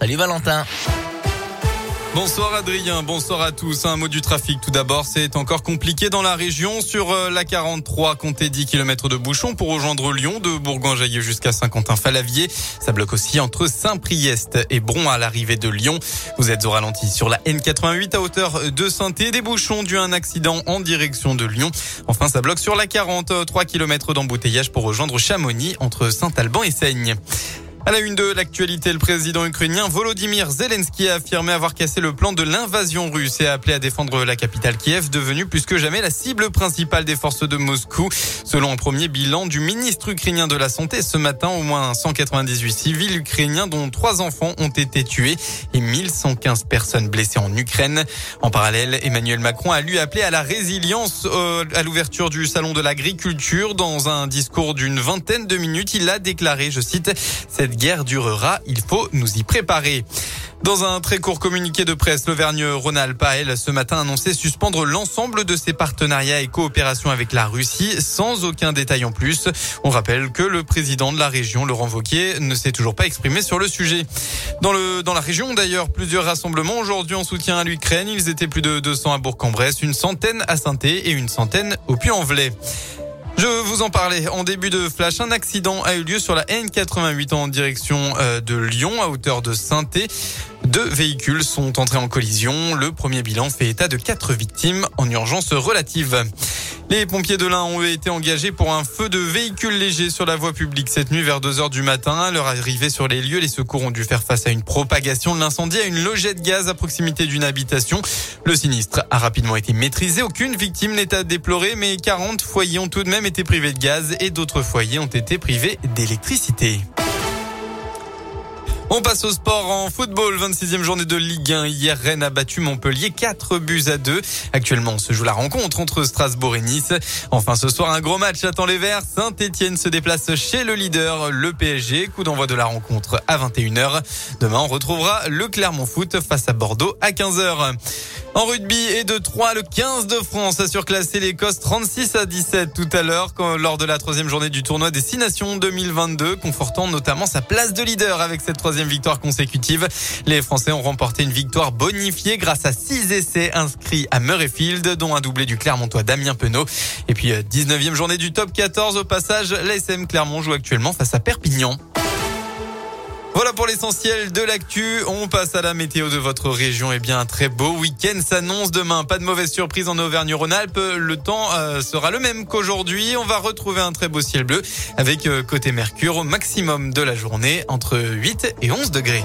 Salut Valentin. Bonsoir Adrien, bonsoir à tous. Un mot du trafic tout d'abord, c'est encore compliqué dans la région. Sur euh, la 43, comptez 10 km de bouchons pour rejoindre Lyon, de Bourgoin-Jallieu jusqu'à Saint-Quentin-Falavier. Ça bloque aussi entre Saint-Priest et Bron à l'arrivée de Lyon. Vous êtes au ralenti sur la N88 à hauteur de saint des bouchons dû à un accident en direction de Lyon. Enfin, ça bloque sur la 40, 3 km d'embouteillage pour rejoindre Chamonix entre Saint-Alban et Seigne. À la une de l'actualité, le président ukrainien Volodymyr Zelensky a affirmé avoir cassé le plan de l'invasion russe et a appelé à défendre la capitale Kiev, devenue plus que jamais la cible principale des forces de Moscou. Selon un premier bilan du ministre ukrainien de la Santé, ce matin, au moins 198 civils ukrainiens, dont trois enfants, ont été tués et 1115 personnes blessées en Ukraine. En parallèle, Emmanuel Macron a lui appelé à la résilience euh, à l'ouverture du salon de l'agriculture. Dans un discours d'une vingtaine de minutes, il a déclaré, je cite, cette guerre durera, il faut nous y préparer. Dans un très court communiqué de presse, l'Auvergne-Rhône-Alpes a, ce matin annoncé suspendre l'ensemble de ses partenariats et coopérations avec la Russie, sans aucun détail en plus. On rappelle que le président de la région, Laurent Vauquier, ne s'est toujours pas exprimé sur le sujet. Dans la région, d'ailleurs, plusieurs rassemblements aujourd'hui en soutien à l'Ukraine. Ils étaient plus de 200 à Bourg-en-Bresse, une centaine à saint et une centaine au Puy-en-Velay. Je vous en parlais en début de flash. Un accident a eu lieu sur la N88 en direction euh, de Lyon à hauteur de saint Deux véhicules sont entrés en collision. Le premier bilan fait état de quatre victimes en urgence relative. Les pompiers de l'Ain ont été engagés pour un feu de véhicules légers sur la voie publique cette nuit vers 2 heures du matin. À leur arrivée sur les lieux, les secours ont dû faire face à une propagation de l'incendie à une logette gaz à proximité d'une habitation. Le sinistre a rapidement été maîtrisé. Aucune victime n'est à déplorer, mais 40 foyers ont tout de même été privés de gaz et d'autres foyers ont été privés d'électricité. On passe au sport en football. 26e journée de Ligue 1. Hier, Rennes a battu Montpellier 4 buts à 2. Actuellement, on se joue la rencontre entre Strasbourg et Nice. Enfin, ce soir, un gros match attend les Verts. Saint-Etienne se déplace chez le leader, le PSG. Coup d'envoi de la rencontre à 21h. Demain, on retrouvera le Clermont Foot face à Bordeaux à 15h. En rugby et de 3, le 15 de France a surclassé l'Écosse 36 à 17 tout à l'heure lors de la troisième journée du tournoi des 6 Nations 2022, confortant notamment sa place de leader avec cette troisième victoire consécutive. Les Français ont remporté une victoire bonifiée grâce à 6 essais inscrits à Murrayfield, dont un doublé du Clermontois Damien Penaud. Et puis 19e euh, journée du top 14 au passage, l'ASM Clermont joue actuellement face à Perpignan. Voilà pour l'essentiel de l'actu. On passe à la météo de votre région. Eh bien, un très beau week-end s'annonce demain. Pas de mauvaise surprise en Auvergne-Rhône-Alpes. Le temps euh, sera le même qu'aujourd'hui. On va retrouver un très beau ciel bleu avec euh, côté Mercure au maximum de la journée entre 8 et 11 degrés.